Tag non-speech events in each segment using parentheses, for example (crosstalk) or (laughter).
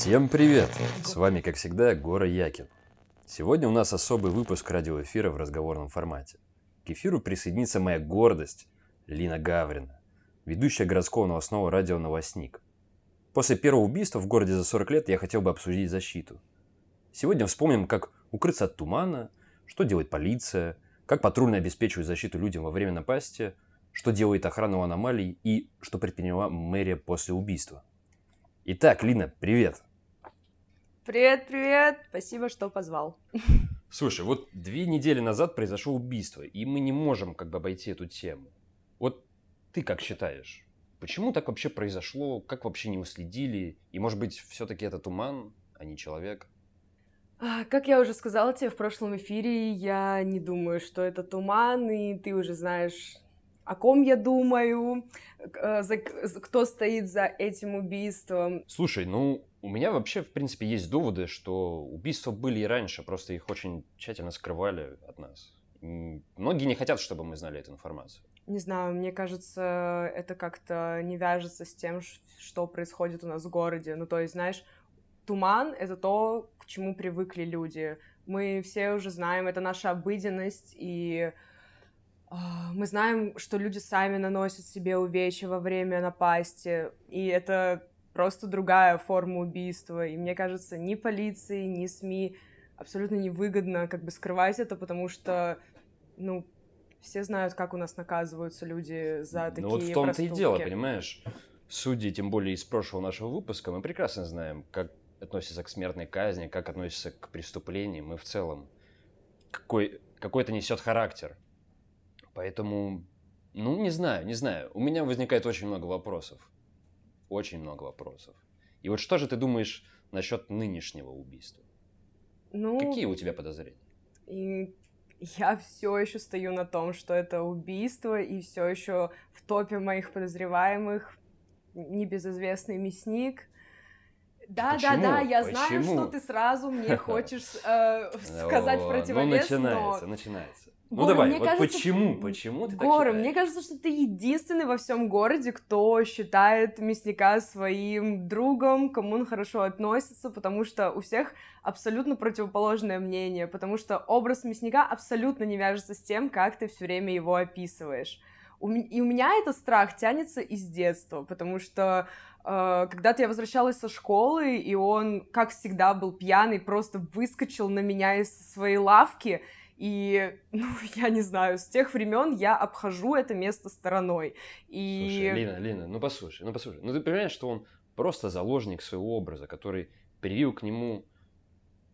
Всем привет! С вами, как всегда, Гора Якин. Сегодня у нас особый выпуск радиоэфира в разговорном формате. К эфиру присоединится моя гордость Лина Гаврина, ведущая городского новостного радио «Новостник». После первого убийства в городе за 40 лет я хотел бы обсудить защиту. Сегодня вспомним, как укрыться от тумана, что делает полиция, как патрульно обеспечивают защиту людям во время напасти, что делает охрана у аномалий и что предприняла мэрия после убийства. Итак, Лина, привет. Привет, привет. Спасибо, что позвал. Слушай, вот две недели назад произошло убийство, и мы не можем как бы обойти эту тему. Вот ты как считаешь, почему так вообще произошло, как вообще не уследили, и может быть все-таки это туман, а не человек? А, как я уже сказала тебе в прошлом эфире, я не думаю, что это туман, и ты уже знаешь, о ком я думаю, э, за, кто стоит за этим убийством. Слушай, ну, у меня вообще, в принципе, есть доводы, что убийства были и раньше, просто их очень тщательно скрывали от нас. Многие не хотят, чтобы мы знали эту информацию. Не знаю, мне кажется, это как-то не вяжется с тем, что происходит у нас в городе. Ну, то есть, знаешь, туман — это то, к чему привыкли люди. Мы все уже знаем, это наша обыденность, и мы знаем, что люди сами наносят себе увечья во время напасти, и это просто другая форма убийства. И мне кажется, ни полиции, ни СМИ абсолютно невыгодно как бы скрывать это, потому что, ну, все знают, как у нас наказываются люди за такие Ну вот в том-то и дело, понимаешь? Судьи, тем более из прошлого нашего выпуска, мы прекрасно знаем, как относятся к смертной казни, как относятся к преступлениям и в целом какой, какой это несет характер. Поэтому, ну, не знаю, не знаю. У меня возникает очень много вопросов. Очень много вопросов. И вот что же ты думаешь насчет нынешнего убийства? Ну, Какие у тебя подозрения? И я все еще стою на том, что это убийство, и все еще в топе моих подозреваемых небезызвестный мясник. Да, Почему? да, да, я Почему? знаю, что ты сразу мне (laughs) хочешь э, сказать противовес, Ну, начинается, но... начинается. Ну Гора, давай, мне вот кажется, почему? Почему ты Гора, так мне кажется, что ты единственный во всем городе, кто считает мясника своим другом, кому он хорошо относится, потому что у всех абсолютно противоположное мнение, потому что образ мясника абсолютно не вяжется с тем, как ты все время его описываешь. И у меня этот страх тянется из детства, потому что когда-то я возвращалась со школы, и он, как всегда, был пьяный, просто выскочил на меня из своей лавки, и, (laughs) ну, я не знаю, с тех времен я обхожу это место стороной. И... Слушай, Лина, Лина, ну послушай, ну послушай. Ну ты понимаешь, что он просто заложник своего образа, который привил к нему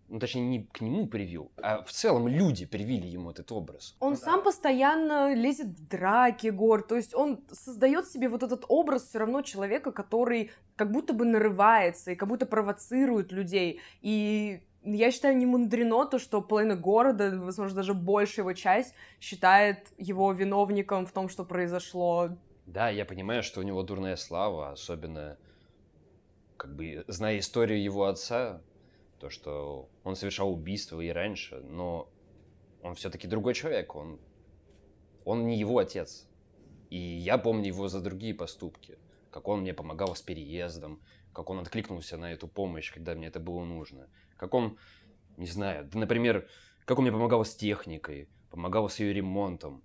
ну, точнее, не к нему привил, а в целом люди привили ему этот образ. Он ну, сам постоянно лезет в драки, Гор, то есть он создает себе вот этот образ все равно человека, который как будто бы нарывается и как будто провоцирует людей. И я считаю, не мудрено то, что половина города, возможно, даже большая его часть, считает его виновником в том, что произошло. Да, я понимаю, что у него дурная слава, особенно, как бы, зная историю его отца, то, что он совершал убийство и раньше, но он все-таки другой человек, он, он не его отец. И я помню его за другие поступки, как он мне помогал с переездом, как он откликнулся на эту помощь, когда мне это было нужно, как он, не знаю, например, как он мне помогал с техникой, помогал с ее ремонтом.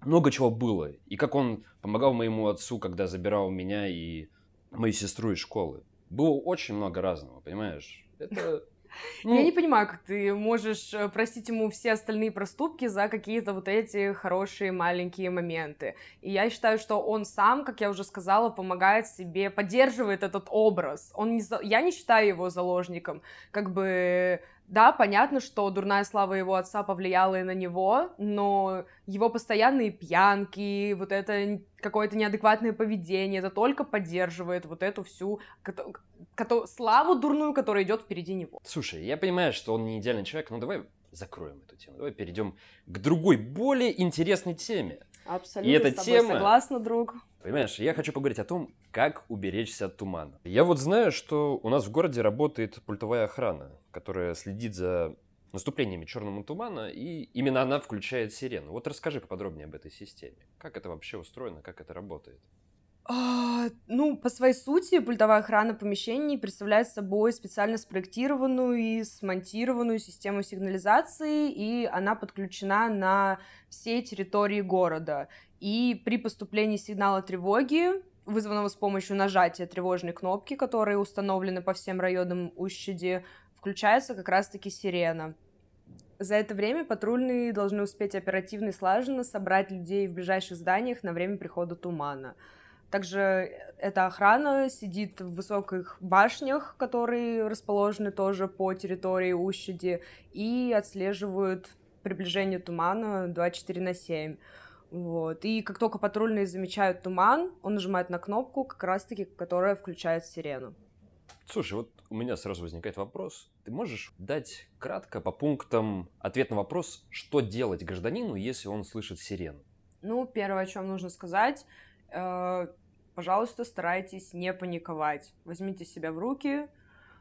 Много чего было. И как он помогал моему отцу, когда забирал меня и мою сестру из школы. Было очень много разного, понимаешь? Это ну... Я не понимаю, как ты можешь э, простить ему все остальные проступки за какие-то вот эти хорошие маленькие моменты. И я считаю, что он сам, как я уже сказала, помогает себе, поддерживает этот образ. Он не за... Я не считаю его заложником. Как бы да, понятно, что дурная слава его отца повлияла и на него, но его постоянные пьянки, вот это какое-то неадекватное поведение, это только поддерживает вот эту всю славу дурную, которая идет впереди него. Слушай, я понимаю, что он не идеальный человек, но давай закроем эту тему. Давай перейдем к другой, более интересной теме. Абсолютно и эта с тобой тема... согласна, друг. Понимаешь, я хочу поговорить о том, как уберечься от тумана. Я вот знаю, что у нас в городе работает пультовая охрана, которая следит за наступлениями черного тумана, и именно она включает сирену. Вот расскажи поподробнее об этой системе. Как это вообще устроено, как это работает? А, ну, по своей сути, пультовая охрана помещений представляет собой специально спроектированную и смонтированную систему сигнализации, и она подключена на всей территории города. И при поступлении сигнала тревоги, вызванного с помощью нажатия тревожной кнопки, которые установлены по всем районам Ущеди, включается как раз-таки сирена. За это время патрульные должны успеть оперативно и слаженно собрать людей в ближайших зданиях на время прихода тумана. Также эта охрана сидит в высоких башнях, которые расположены тоже по территории Ущеди, и отслеживают приближение тумана 24 на 7. Вот. И как только патрульные замечают туман, он нажимает на кнопку, как раз-таки, которая включает сирену. Слушай, вот у меня сразу возникает вопрос. Ты можешь дать кратко по пунктам ответ на вопрос, что делать гражданину, если он слышит сирену? Ну, первое, о чем нужно сказать, э, пожалуйста, старайтесь не паниковать. Возьмите себя в руки,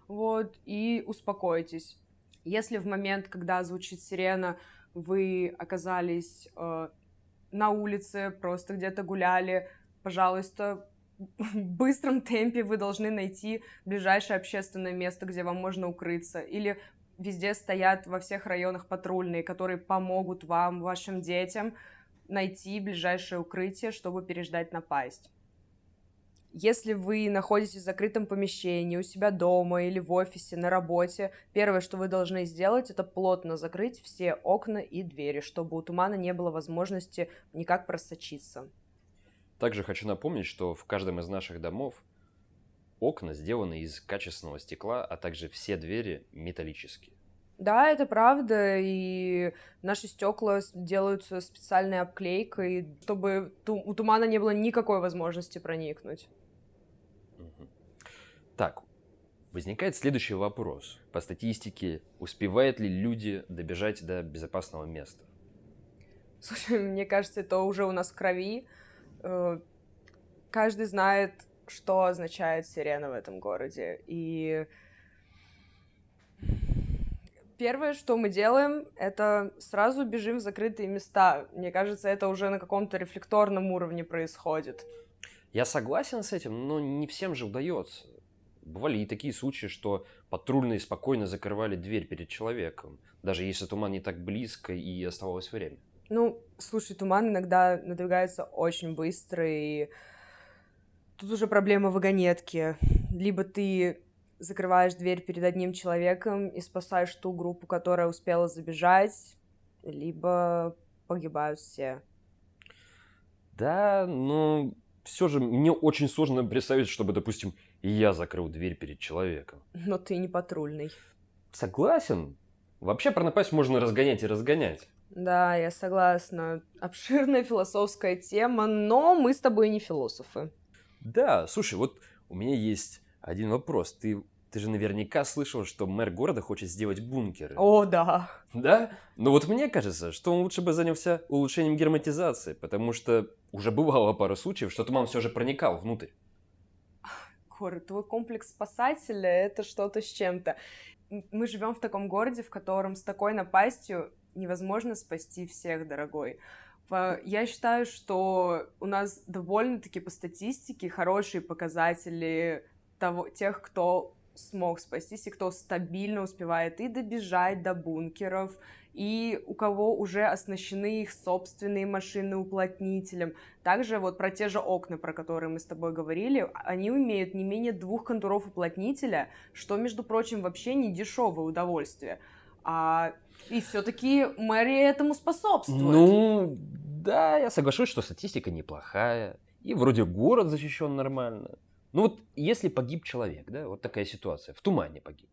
вот, и успокойтесь. Если в момент, когда звучит сирена, вы оказались э, на улице, просто где-то гуляли, пожалуйста, (laughs) в быстром темпе вы должны найти ближайшее общественное место, где вам можно укрыться. Или везде стоят во всех районах патрульные, которые помогут вам, вашим детям найти ближайшее укрытие, чтобы переждать напасть. Если вы находитесь в закрытом помещении, у себя дома или в офисе, на работе, первое, что вы должны сделать, это плотно закрыть все окна и двери, чтобы у тумана не было возможности никак просочиться. Также хочу напомнить, что в каждом из наших домов окна сделаны из качественного стекла, а также все двери металлические. Да, это правда, и наши стекла делаются специальной обклейкой, чтобы у тумана не было никакой возможности проникнуть. Так, возникает следующий вопрос. По статистике, успевают ли люди добежать до безопасного места? Слушай, (laughs) мне кажется, это уже у нас в крови. Э, каждый знает, что означает сирена в этом городе. И первое, что мы делаем, это сразу бежим в закрытые места. Мне кажется, это уже на каком-то рефлекторном уровне происходит. Я согласен с этим, но не всем же удается. Бывали и такие случаи, что патрульные спокойно закрывали дверь перед человеком, даже если туман не так близко и оставалось время. Ну, слушай, туман иногда надвигается очень быстро, и тут уже проблема вагонетки. Либо ты закрываешь дверь перед одним человеком и спасаешь ту группу, которая успела забежать, либо погибают все. Да, но все же мне очень сложно представить, чтобы, допустим, и я закрыл дверь перед человеком. Но ты не патрульный. Согласен. Вообще про напасть можно разгонять и разгонять. Да, я согласна. Обширная философская тема, но мы с тобой не философы. Да, слушай, вот у меня есть один вопрос. Ты, ты же наверняка слышал, что мэр города хочет сделать бункеры. О, да. Да? Но вот мне кажется, что он лучше бы занялся улучшением герметизации, потому что уже бывало пару случаев, что туман все же проникал внутрь горы. Твой комплекс спасателя — это что-то с чем-то. Мы живем в таком городе, в котором с такой напастью невозможно спасти всех, дорогой. Я считаю, что у нас довольно-таки по статистике хорошие показатели того, тех, кто смог спастись и кто стабильно успевает и добежать до бункеров, и у кого уже оснащены их собственные машины уплотнителем. Также вот про те же окна, про которые мы с тобой говорили, они имеют не менее двух контуров уплотнителя, что, между прочим, вообще не дешевое удовольствие. А, и все-таки мэрия этому способствует. Ну, да, я соглашусь, что статистика неплохая. И вроде город защищен нормально. Ну вот если погиб человек, да, вот такая ситуация, в тумане погиб.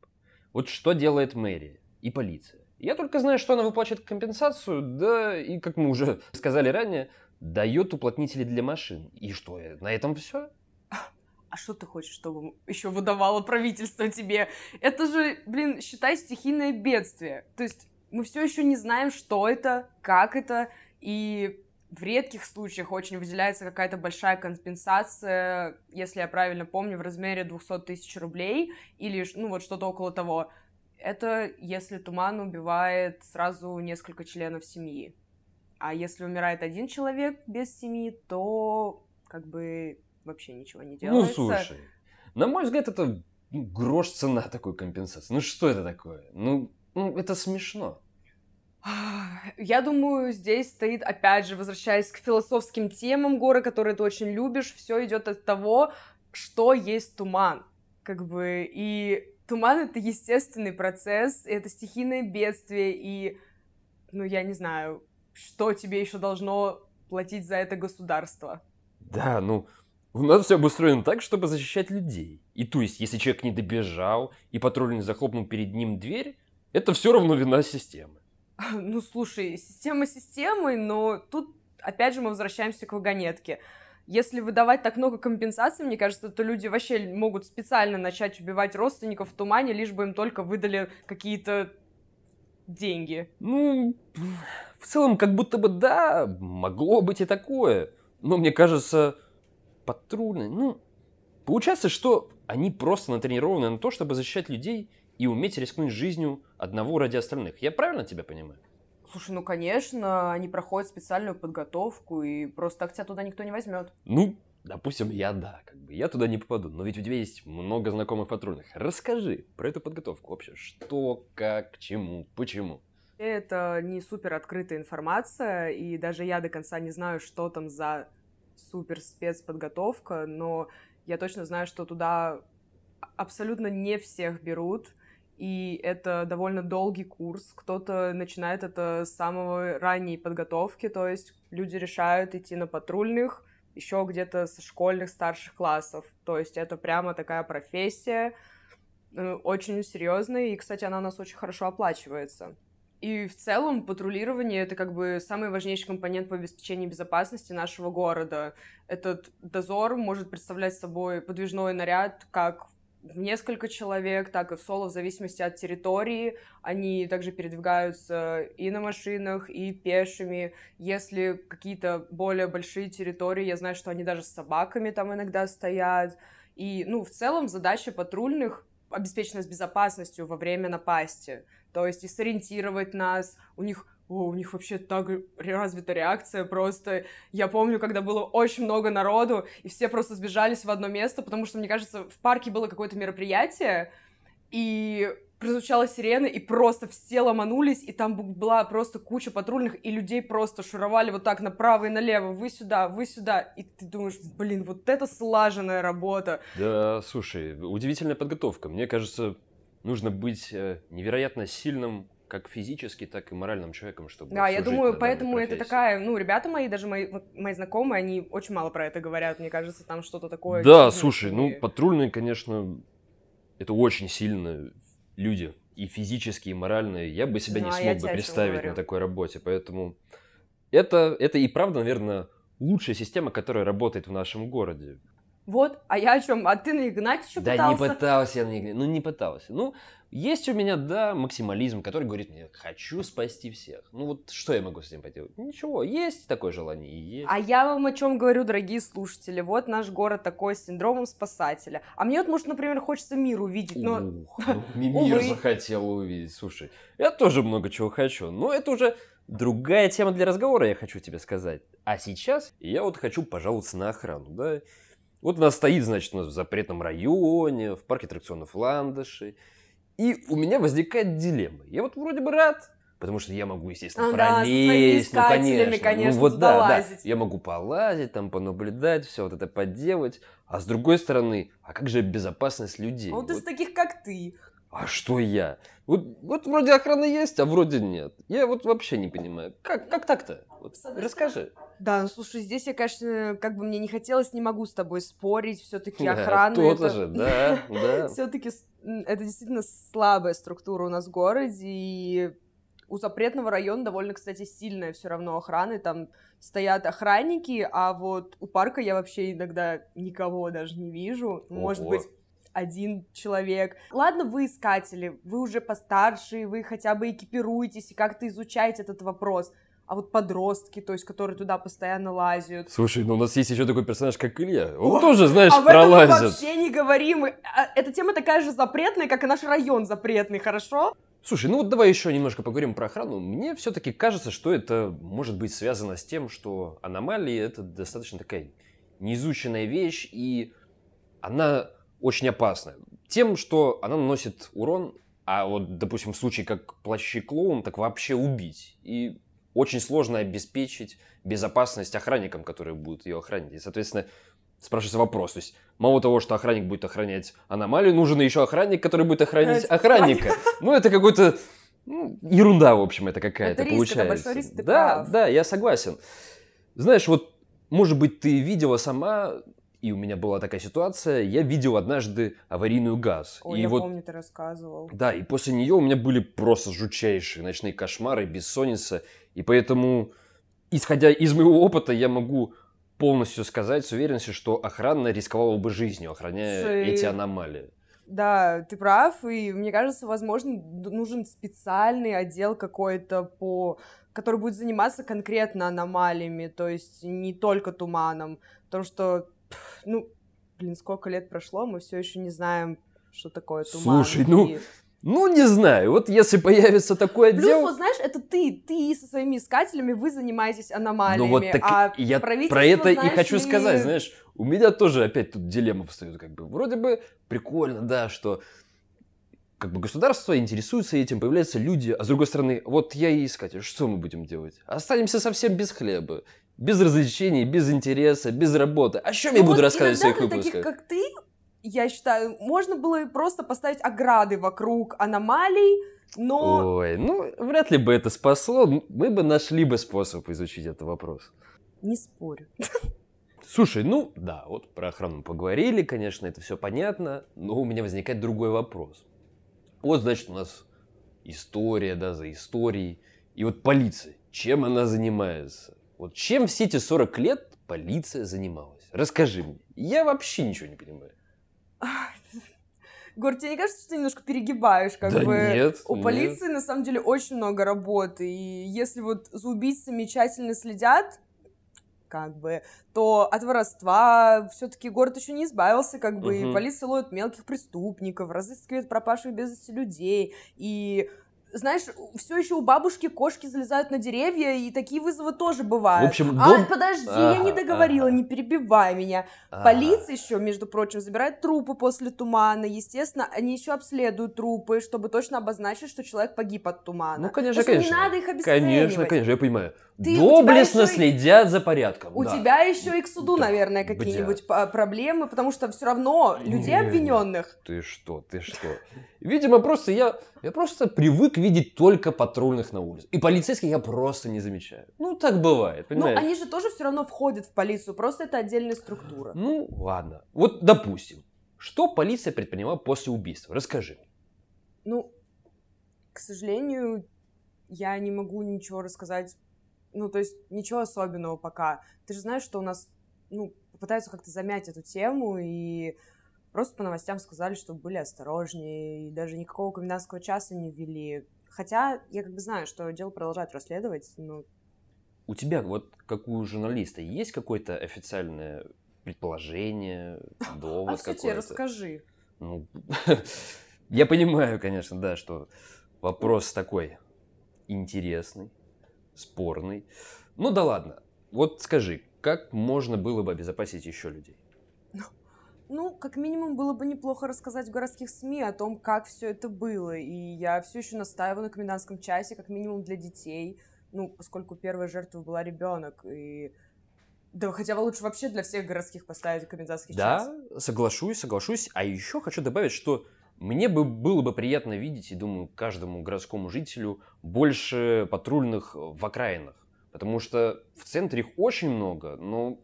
Вот что делает мэрия и полиция? Я только знаю, что она выплачивает компенсацию, да, и, как мы уже (laughs) сказали ранее, дает уплотнители для машин. И что, на этом все? А что ты хочешь, чтобы еще выдавало правительство тебе? Это же, блин, считай стихийное бедствие. То есть мы все еще не знаем, что это, как это, и в редких случаях очень выделяется какая-то большая компенсация, если я правильно помню, в размере 200 тысяч рублей или, ну, вот что-то около того это если туман убивает сразу несколько членов семьи. А если умирает один человек без семьи, то как бы вообще ничего не Ну, делается. слушай, на мой взгляд, это ну, грош цена такой компенсации. Ну, что это такое? Ну, ну, это смешно. (sighs) Я думаю, здесь стоит, опять же, возвращаясь к философским темам горы, которые ты очень любишь, все идет от того, что есть туман. Как бы, и туман — это естественный процесс, это стихийное бедствие, и, ну, я не знаю, что тебе еще должно платить за это государство. Да, ну, у нас все обустроено так, чтобы защищать людей. И то есть, если человек не добежал, и патрульный захлопнул перед ним дверь, это все равно вина системы. (laughs) Ну, слушай, система системой, но тут, опять же, мы возвращаемся к вагонетке. Если выдавать так много компенсаций, мне кажется, то люди вообще могут специально начать убивать родственников в тумане, лишь бы им только выдали какие-то деньги. Ну, в целом, как будто бы да, могло быть и такое. Но мне кажется, патрульные, ну, получается, что они просто натренированы на то, чтобы защищать людей и уметь рискнуть жизнью одного ради остальных. Я правильно тебя понимаю? Слушай, ну, конечно, они проходят специальную подготовку, и просто так тебя туда никто не возьмет. Ну, допустим, я да, как бы я туда не попаду, но ведь у тебя есть много знакомых патрульных. Расскажи про эту подготовку вообще. Что, как, к чему, почему? Это не супер открытая информация, и даже я до конца не знаю, что там за супер спецподготовка, но я точно знаю, что туда абсолютно не всех берут, и это довольно долгий курс. Кто-то начинает это с самого ранней подготовки, то есть люди решают идти на патрульных еще где-то со школьных старших классов. То есть это прямо такая профессия, э, очень серьезная, и, кстати, она у нас очень хорошо оплачивается. И в целом патрулирование — это как бы самый важнейший компонент по обеспечению безопасности нашего города. Этот дозор может представлять собой подвижной наряд как в несколько человек, так и в соло, в зависимости от территории. Они также передвигаются и на машинах, и пешими. Если какие-то более большие территории, я знаю, что они даже с собаками там иногда стоят. И, ну, в целом задача патрульных обеспечена с безопасностью во время напасти. То есть и сориентировать нас. У них о, у них вообще так развита реакция просто. Я помню, когда было очень много народу, и все просто сбежались в одно место, потому что, мне кажется, в парке было какое-то мероприятие, и прозвучала сирена, и просто все ломанулись, и там была просто куча патрульных, и людей просто шуровали вот так направо и налево, вы сюда, вы сюда, и ты думаешь, блин, вот это слаженная работа. Да, слушай, удивительная подготовка. Мне кажется, нужно быть э, невероятно сильным как физически, так и моральным человеком, чтобы Да, я думаю, поэтому это такая, ну, ребята мои, даже мои, мои знакомые, они очень мало про это говорят, мне кажется, там что-то такое. Да, слушай, ну, патрульные, конечно, это очень сильно люди, и физически, и моральные. Я бы себя ну, не смог бы представить на такой работе, поэтому это, это и правда, наверное, лучшая система, которая работает в нашем городе. Вот, а я о чем? А ты на Игнатьича да пытался? Да не пытался я на Игнатьича, ну не пытался. Ну, есть у меня, да, максимализм, который говорит мне, хочу спасти всех. Ну вот что я могу с этим поделать? Ничего, есть такое желание и есть. А я вам о чем говорю, дорогие слушатели. Вот наш город такой с синдромом спасателя. А мне вот, может, например, хочется мир увидеть, но... Ух, (laughs) ну, мир захотел увидеть, слушай. Я тоже много чего хочу, но это уже другая тема для разговора, я хочу тебе сказать. А сейчас я вот хочу пожаловаться на охрану, да. Вот у нас стоит, значит, у нас в запретном районе, в парке аттракционов Ландыши. И у меня возникает дилемма. Я вот вроде бы рад, потому что я могу, естественно, а, пролезть, да, ну, конечно. конечно ну, вот да, да, я могу полазить, там, понаблюдать, все вот это поделать. А с другой стороны, а как же безопасность людей? А вот, вот из таких, как ты. А что я? Вот, вот вроде охрана есть, а вроде нет. Я вот вообще не понимаю. Как, как так-то? Вот, расскажи. Да, ну слушай, здесь я, конечно, как бы мне не хотелось, не могу с тобой спорить. Все-таки (laughs) охрана. Да, это... же, да, да. (laughs) Все-таки это действительно слабая структура у нас в городе. И у запретного района довольно, кстати, сильная все равно охрана. Там стоят охранники, а вот у парка я вообще иногда никого даже не вижу. Может быть, один человек. Ладно, вы искатели, вы уже постарше, вы хотя бы экипируетесь и как-то изучаете этот вопрос. А вот подростки, то есть, которые туда постоянно лазят. Слушай, ну у нас есть еще такой персонаж, как Илья. Он О, тоже, знаешь, об пролазит. Этом вообще не говорим. А, эта тема такая же запретная, как и наш район запретный, хорошо? Слушай, ну вот давай еще немножко поговорим про охрану. Мне все-таки кажется, что это может быть связано с тем, что аномалии это достаточно такая неизученная вещь, и она очень опасна. Тем, что она наносит урон, а вот, допустим, в случае как плащи клоун, так вообще убить. И очень сложно обеспечить безопасность охранникам, которые будут ее охранять. И, соответственно, спрашивается вопрос. То есть, мало того, что охранник будет охранять аномалию, нужен еще охранник, который будет охранять охранника. Ну, это какой-то ну, ерунда, в общем, это какая-то это получается. это риск, ты да, прав. да, я согласен. Знаешь, вот, может быть, ты видела сама, и у меня была такая ситуация, я видел однажды аварийную газ. Ой, и я вот, помню, ты рассказывал. Да, и после нее у меня были просто жутчайшие ночные кошмары, бессонница, и поэтому, исходя из моего опыта, я могу полностью сказать с уверенностью, что охрана рисковала бы жизнью, охраняя Слушай, эти аномалии. Да, ты прав, и мне кажется, возможно, нужен специальный отдел какой-то по который будет заниматься конкретно аномалиями, то есть не только туманом, потому что, ну, блин, сколько лет прошло, мы все еще не знаем, что такое туман. Слушай, ну, ну, не знаю, вот если появится такой отдел... Плюс, вот знаешь, это ты, ты со своими искателями, вы занимаетесь аномалиями, ну, вот так а я про это и хочу ли... сказать, знаешь, у меня тоже опять тут дилемма встает, как бы, вроде бы прикольно, да, что как бы государство интересуется этим, появляются люди, а с другой стороны, вот я и искатель, что мы будем делать? Останемся совсем без хлеба, без развлечений, без интереса, без работы. А что ну, я буду вот рассказывать в своих выпусках? таких, как ты, я считаю, можно было просто поставить ограды вокруг аномалий, но... Ой, ну, вряд ли бы это спасло. Мы бы нашли бы способ изучить этот вопрос. Не спорю. Слушай, ну да, вот про охрану поговорили, конечно, это все понятно, но у меня возникает другой вопрос. Вот, значит, у нас история, да, за историей. И вот полиция, чем она занимается? Вот чем все эти 40 лет полиция занималась? Расскажи мне. Я вообще ничего не понимаю. Гор, тебе не кажется, что ты немножко перегибаешь, как да бы? Нет, У нет. полиции на самом деле очень много работы, и если вот за убийцами тщательно следят, как бы, то от воровства все-таки город еще не избавился, как бы, угу. и полиция ловит мелких преступников, разыскивает пропавших без вести людей, и знаешь, все еще у бабушки кошки залезают на деревья, и такие вызовы тоже бывают. В общем, дом... А, подожди, ага, я не договорила, ага. не перебивай меня. Ага. Полиция еще, между прочим, забирает трупы после тумана. Естественно, они еще обследуют трупы, чтобы точно обозначить, что человек погиб от тумана. Ну, конечно, конечно. не надо их обесценивать. Конечно, конечно, я понимаю. Ты, Доблестно следят и... за порядком. У да. тебя еще и к суду, да. наверное, какие-нибудь проблемы, потому что все равно людей не, обвиненных. Ты что, ты что? Видимо, просто я, я просто привык видеть только патрульных на улице. И полицейских я просто не замечаю. Ну, так бывает, ну, понимаешь? Ну, они же тоже все равно входят в полицию, просто это отдельная структура. Ну, ладно. Вот, допустим, что полиция предприняла после убийства? Расскажи. Ну, к сожалению, я не могу ничего рассказать ну, то есть ничего особенного пока. Ты же знаешь, что у нас, ну, пытаются как-то замять эту тему, и просто по новостям сказали, что были осторожнее, и даже никакого комендантского часа не ввели. Хотя я как бы знаю, что дело продолжают расследовать, но... У тебя, вот как у журналиста, есть какое-то официальное предположение, (laughs) довод а какой-то? тебе расскажи. Ну, (laughs) я понимаю, конечно, да, что вопрос такой интересный спорный. Ну да ладно. Вот скажи, как можно было бы обезопасить еще людей? Ну, как минимум, было бы неплохо рассказать в городских СМИ о том, как все это было. И я все еще настаиваю на комендантском часе, как минимум для детей. Ну, поскольку первой жертвой была ребенок. И да, хотя бы лучше вообще для всех городских поставить комендантский да, час. Да, соглашусь, соглашусь. А еще хочу добавить, что мне бы было бы приятно видеть, и думаю, каждому городскому жителю больше патрульных в окраинах. Потому что в центре их очень много, но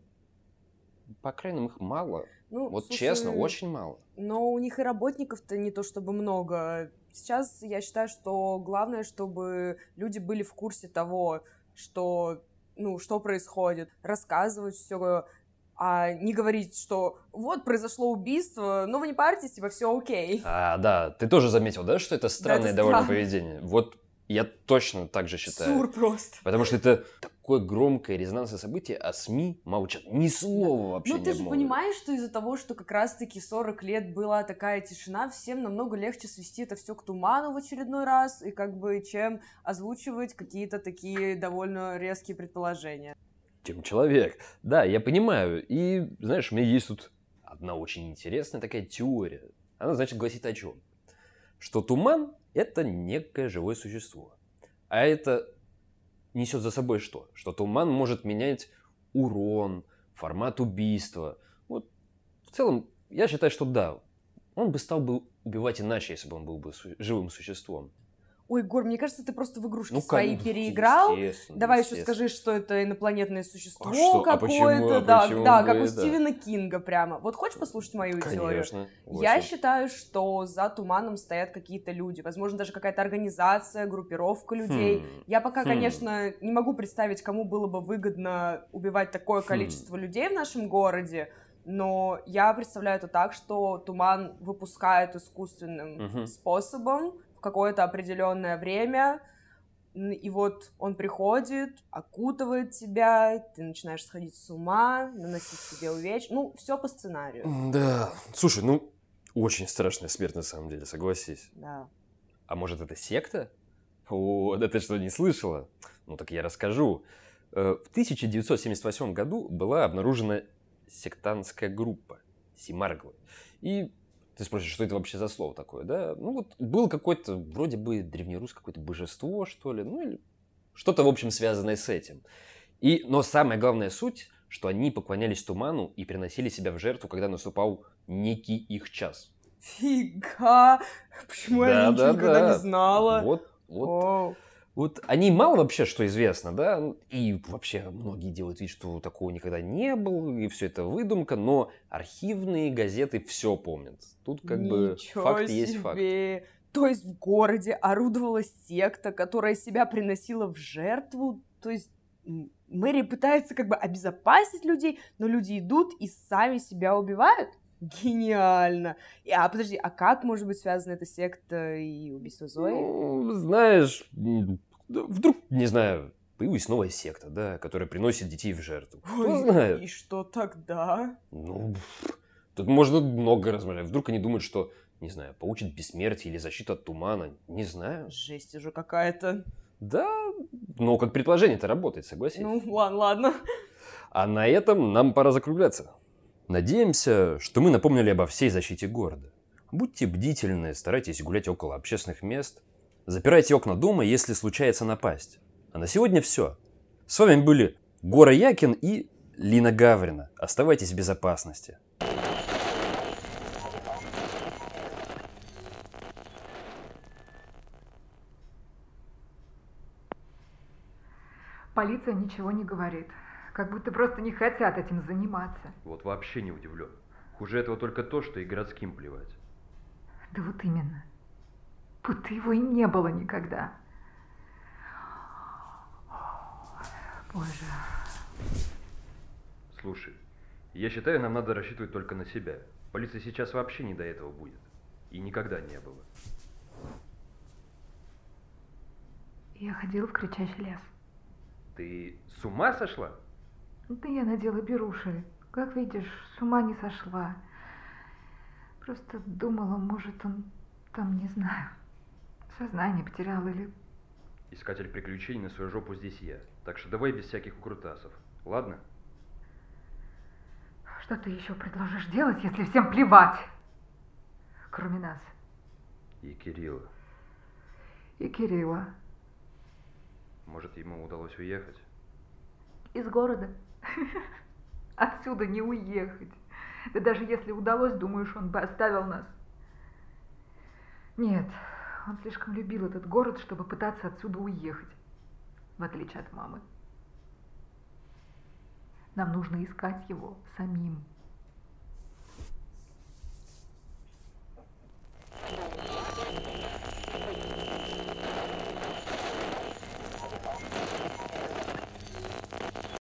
по окраинам их мало. Ну, вот слушай, честно, очень мало. Но у них и работников-то не то чтобы много. Сейчас я считаю, что главное, чтобы люди были в курсе того, что ну, что происходит, рассказывать все а не говорить, что вот произошло убийство, но вы не парьтесь, типа все окей. А, да, ты тоже заметил, да, что это странное да, это довольно странно. поведение. Вот я точно так же считаю. Сур просто. Потому что это такое громкое резонансное событие, а СМИ молчат. Ни слова вообще Ну не ты же понимаешь, что из-за того, что как раз-таки 40 лет была такая тишина, всем намного легче свести это все к туману в очередной раз, и как бы чем озвучивать какие-то такие довольно резкие предположения. чем человек. Да, я понимаю. И, знаешь, у меня есть тут одна очень интересная такая теория. Она, значит, гласит о чем? Что туман – это некое живое существо. А это несет за собой что? Что туман может менять урон, формат убийства. Вот в целом, я считаю, что да, он бы стал бы убивать иначе, если бы он был бы живым существом. Ой, Гор, мне кажется, ты просто в игрушки ну, свои переиграл. Давай еще скажи, что это инопланетное существо а какое-то. А да, почему да, как у да. Стивена Кинга прямо. Вот хочешь послушать мою Конечно, теорию? Очень. Я считаю, что за туманом стоят какие-то люди. Возможно, даже какая-то организация, группировка людей. Хм. Я пока, хм. конечно, не могу представить, кому было бы выгодно убивать такое хм. количество людей в нашем городе. Но я представляю это так, что туман выпускает искусственным угу. способом какое-то определенное время, и вот он приходит, окутывает тебя, ты начинаешь сходить с ума, наносить себе увечья. Ну, все по сценарию. Да. Слушай, ну, очень страшная смерть на самом деле, согласись. Да. А может, это секта? О, да ты что, не слышала? Ну, так я расскажу. Э, в 1978 году была обнаружена сектантская группа Симарглы. И ты спросишь, что это вообще за слово такое, да? Ну вот был какой-то, вроде бы древнерусское какое-то божество, что ли, ну или что-то, в общем, связанное с этим. И, но самая главная суть, что они поклонялись туману и приносили себя в жертву, когда наступал некий их час. Фига! Почему да, я ничего да, никогда да. не знала? Вот, вот. Оу. Вот они мало вообще что известно, да, и вообще многие делают вид, что такого никогда не было, и все это выдумка, но архивные газеты все помнят. Тут как Ничего бы факт себе. есть факт. То есть в городе орудовала секта, которая себя приносила в жертву, то есть Мэри пытается как бы обезопасить людей, но люди идут и сами себя убивают? Гениально. А подожди, а как может быть связана эта секта и убийство Зои? Ну, знаешь, вдруг, не знаю, появилась новая секта, да, которая приносит детей в жертву. Кто Ой, знает? И что тогда? Ну, тут можно много размышлять. Вдруг они думают, что, не знаю, получат бессмертие или защиту от тумана. Не знаю. Жесть уже какая-то. Да, но как предположение это работает, согласись. Ну, ладно, ладно. А на этом нам пора закругляться. Надеемся, что мы напомнили обо всей защите города. Будьте бдительны, старайтесь гулять около общественных мест, Запирайте окна дома, если случается напасть. А на сегодня все. С вами были Гора Якин и Лина Гаврина. Оставайтесь в безопасности. Полиция ничего не говорит. Как будто просто не хотят этим заниматься. Вот вообще не удивлен. Хуже этого только то, что и городским плевать. Да вот именно будто его и не было никогда. Боже. Слушай, я считаю, нам надо рассчитывать только на себя. Полиция сейчас вообще не до этого будет. И никогда не было. Я ходила в кричащий лес. Ты с ума сошла? Да я надела беруши. Как видишь, с ума не сошла. Просто думала, может, он там, не знаю, Сознание потерял или... Искатель приключений на свою жопу здесь я. Так что давай без всяких укрутасов. Ладно? Что ты еще предложишь делать, если всем плевать? Кроме нас. И Кирилла. И Кирилла. Может, ему удалось уехать? Из города. (laughs) Отсюда не уехать. Да даже если удалось, думаешь, он бы оставил нас? Нет, он слишком любил этот город, чтобы пытаться отсюда уехать, в отличие от мамы. Нам нужно искать его самим. Yeah.